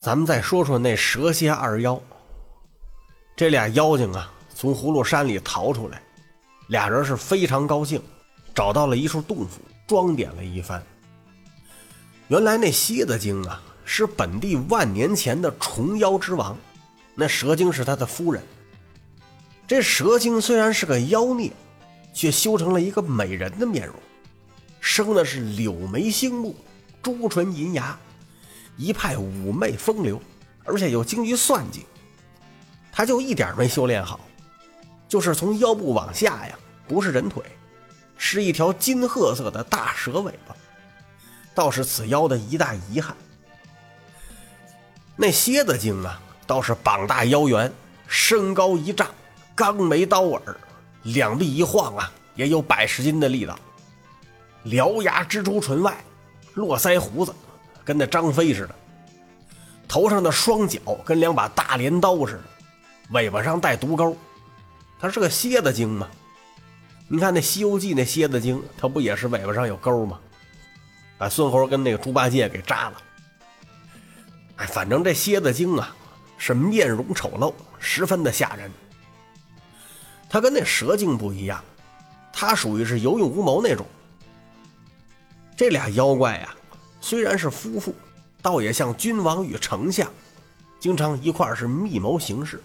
咱们再说说那蛇蝎二妖。这俩妖精啊，从葫芦山里逃出来，俩人是非常高兴，找到了一处洞府，装点了一番。原来那蝎子精啊，是本地万年前的虫妖之王，那蛇精是他的夫人。这蛇精虽然是个妖孽，却修成了一个美人的面容，生的是柳眉星目，朱唇银牙，一派妩媚风流，而且又精于算计。他就一点没修炼好，就是从腰部往下呀，不是人腿，是一条金褐色的大蛇尾巴，倒是此妖的一大遗憾。那蝎子精啊，倒是膀大腰圆，身高一丈，钢眉刀耳，两臂一晃啊，也有百十斤的力道。獠牙蜘蛛唇外，络腮胡子，跟那张飞似的。头上的双角跟两把大镰刀似的，尾巴上带毒钩。它是个蝎子精嘛？你看那《西游记》那蝎子精，它不也是尾巴上有钩吗？把孙猴跟那个猪八戒给扎了。哎，反正这蝎子精啊，是面容丑陋，十分的吓人。他跟那蛇精不一样，他属于是有勇无谋那种。这俩妖怪呀，虽然是夫妇，倒也像君王与丞相，经常一块是密谋行事。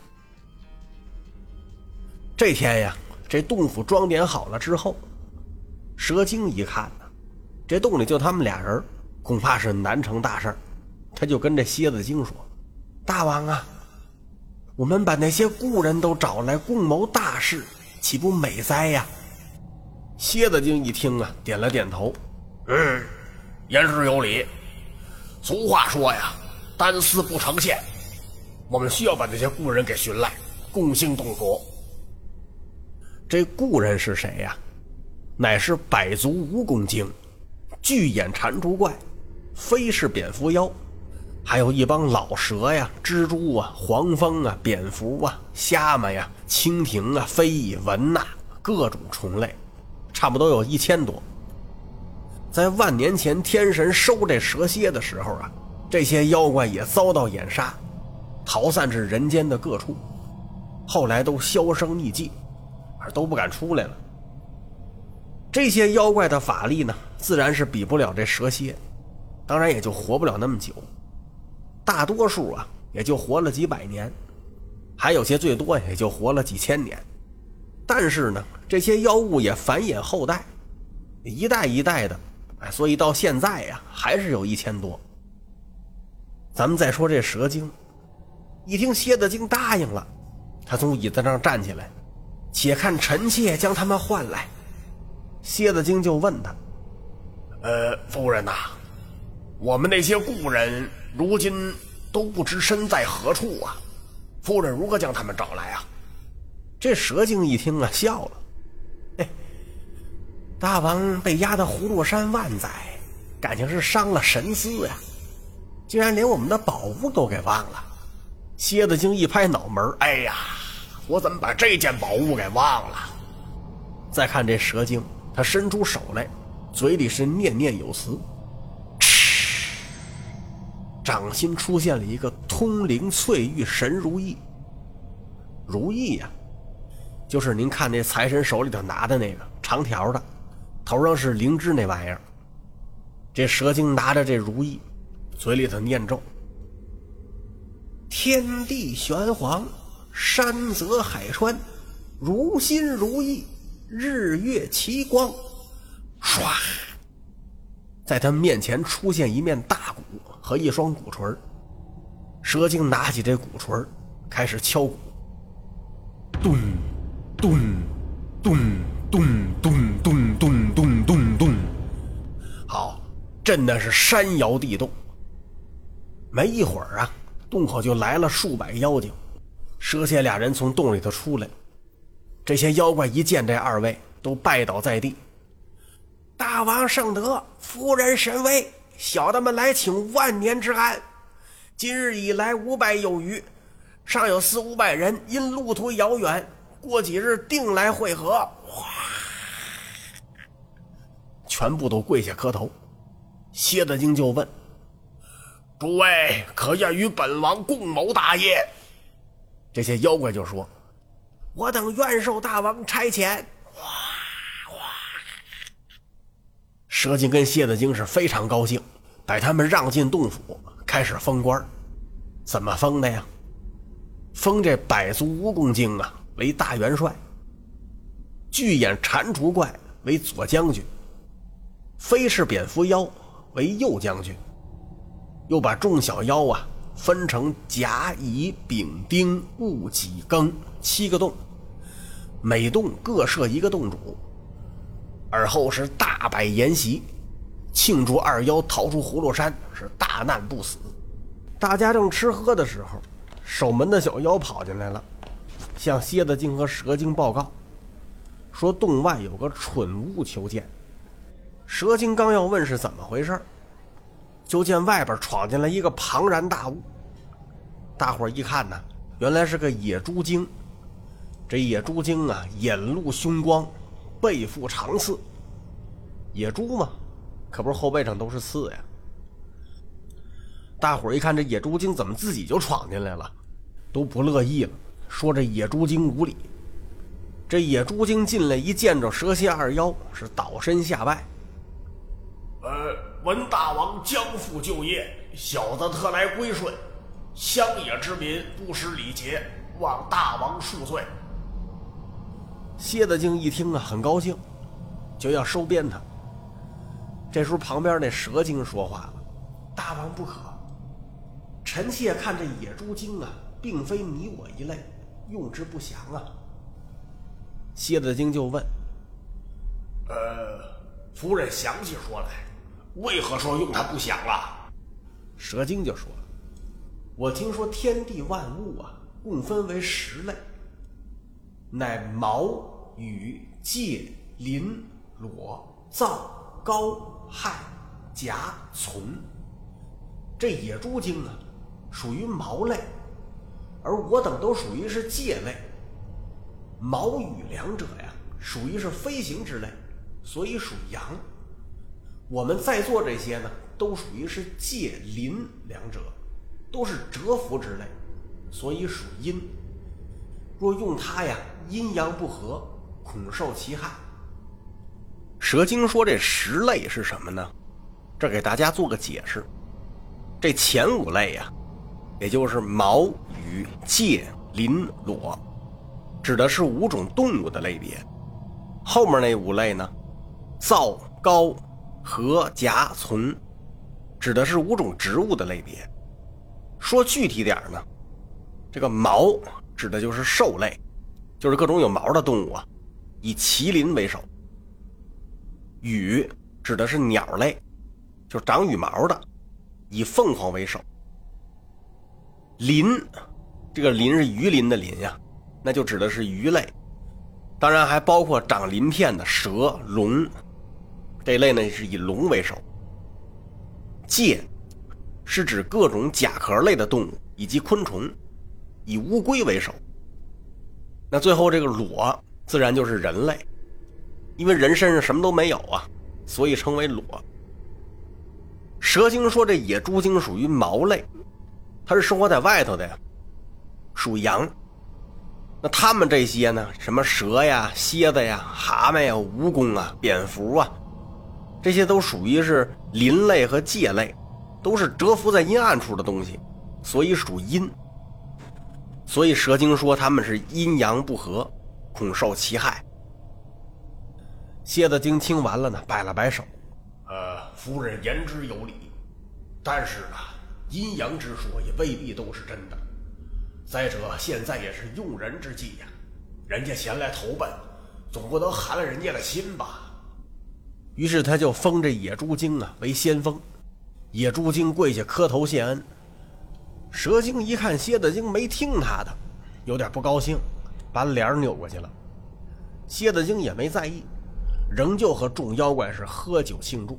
这天呀，这洞府装点好了之后，蛇精一看呢，这洞里就他们俩人，恐怕是难成大事。他就跟这蝎子精说：“大王啊，我们把那些故人都找来共谋大事，岂不美哉呀？”蝎子精一听啊，点了点头：“嗯，言之有理。俗话说呀，单丝不成线。我们需要把那些故人给寻来，共兴洞府。这故人是谁呀？乃是百足蜈蚣精、巨眼蟾蜍怪、飞氏蝙蝠妖。”还有一帮老蛇呀、蜘蛛啊、黄蜂啊、蝙蝠啊、虾蟆呀、蜻蜓啊、飞蚁、蚊呐，各种虫类，差不多有一千多。在万年前天神收这蛇蝎的时候啊，这些妖怪也遭到掩杀，逃散至人间的各处，后来都销声匿迹，而都不敢出来了。这些妖怪的法力呢，自然是比不了这蛇蝎，当然也就活不了那么久。大多数啊，也就活了几百年，还有些最多也就活了几千年。但是呢，这些妖物也繁衍后代，一代一代的，所以到现在呀，还是有一千多。咱们再说这蛇精，一听蝎子精答应了，他从椅子上站起来，且看臣妾将他们唤来。蝎子精就问他：“呃，夫人呐，我们那些故人。”如今都不知身在何处啊！夫人如何将他们找来啊？这蛇精一听啊，笑了：“，大王被压到葫芦山万载，感情是伤了神思呀，竟然连我们的宝物都给忘了。”蝎子精一拍脑门：“哎呀，我怎么把这件宝物给忘了？”再看这蛇精，他伸出手来，嘴里是念念有词。掌心出现了一个通灵翠玉神如意，如意呀，就是您看那财神手里头拿的那个长条的，头上是灵芝那玩意儿。这蛇精拿着这如意，嘴里头念咒：“天地玄黄，山泽海川，如心如意，日月齐光。”唰，在他面前出现一面大鼓。和一双鼓槌蛇精拿起这鼓槌开始敲鼓，咚，咚，咚，咚，咚，咚，咚，咚，咚，咚，好，震的是山摇地动。没一会儿啊，洞口就来了数百妖精，蛇蝎俩人从洞里头出来。这些妖怪一见这二位，都拜倒在地。大王圣德，夫人神威。小的们来请万年之安。今日以来五百有余，尚有四五百人因路途遥远，过几日定来会合。全部都跪下磕头。蝎子精就问：“诸位可愿与本王共谋大业？这些妖怪就说：“我等愿受大王差遣。”哇哇！蛇精跟蝎子精是非常高兴，把他们让进洞府，开始封官。怎么封的呀？封这百足蜈蚣精啊为大元帅，巨眼蟾蜍怪为左将军，飞翅蝙蝠妖为右将军。又把众小妖啊分成甲、乙、丙、丁、戊、己、庚七个洞，每洞各设一个洞主。而后是大摆筵席，庆祝二妖逃出葫芦山，是大难不死。大家正吃喝的时候，守门的小妖跑进来了，向蝎子精和蛇精报告，说洞外有个蠢物求见。蛇精刚要问是怎么回事就见外边闯进来一个庞然大物。大伙一看呢，原来是个野猪精。这野猪精啊，眼露凶光，背负长刺。野猪嘛，可不是后背上都是刺呀。大伙一看这野猪精怎么自己就闯进来了，都不乐意了，说这野猪精无礼。这野猪精进来一见着蛇蝎二妖，是倒身下拜。呃，闻大王将复就业，小子特来归顺。乡野之民不识礼节，望大王恕罪。蝎子精一听啊，很高兴，就要收编他。这时候旁边那蛇精说话了：“大王不可，臣妾看这野猪精啊，并非你我一类，用之不详啊。”蝎子精就问：“呃，夫人详细说来，为何说用它不响了？”蛇精就说。我听说天地万物啊，共分为十类，乃毛、羽、介、鳞、裸、燥、膏、亥、甲、存。这野猪精啊，属于毛类，而我等都属于是介类。毛、羽两者呀，属于是飞行之类，所以属阳。我们在座这些呢，都属于是介、鳞两者。都是蛰伏之类，所以属阴。若用它呀，阴阳不和，恐受其害。蛇精说：“这十类是什么呢？这给大家做个解释。这前五类呀，也就是毛、羽、介、鳞、裸，指的是五种动物的类别。后面那五类呢，燥、高、禾、甲、存，指的是五种植物的类别。”说具体点呢，这个毛指的就是兽类，就是各种有毛的动物啊，以麒麟为首。羽指的是鸟类，就长羽毛的，以凤凰为首。鳞，这个鳞是鱼鳞的鳞呀，那就指的是鱼类，当然还包括长鳞片的蛇、龙，这类呢是以龙为首。介。是指各种甲壳类的动物以及昆虫，以乌龟为首。那最后这个裸自然就是人类，因为人身上什么都没有啊，所以称为裸。蛇精说这野猪精属于毛类，它是生活在外头的呀，属羊。那他们这些呢，什么蛇呀、蝎子呀、蛤蟆呀、蜈蚣啊、蝙蝠啊，这些都属于是鳞类和介类。都是蛰伏在阴暗处的东西，所以属阴。所以蛇精说他们是阴阳不和，恐受其害。蝎子精听完了呢，摆了摆手：“呃，夫人言之有理，但是呢，阴阳之说也未必都是真的。再者，现在也是用人之际呀，人家前来投奔，总不能寒了人家的心吧？”于是他就封这野猪精啊为先锋。野猪精跪下磕头谢恩，蛇精一看蝎子精没听他的，有点不高兴，把脸扭过去了。蝎子精也没在意，仍旧和众妖怪是喝酒庆祝。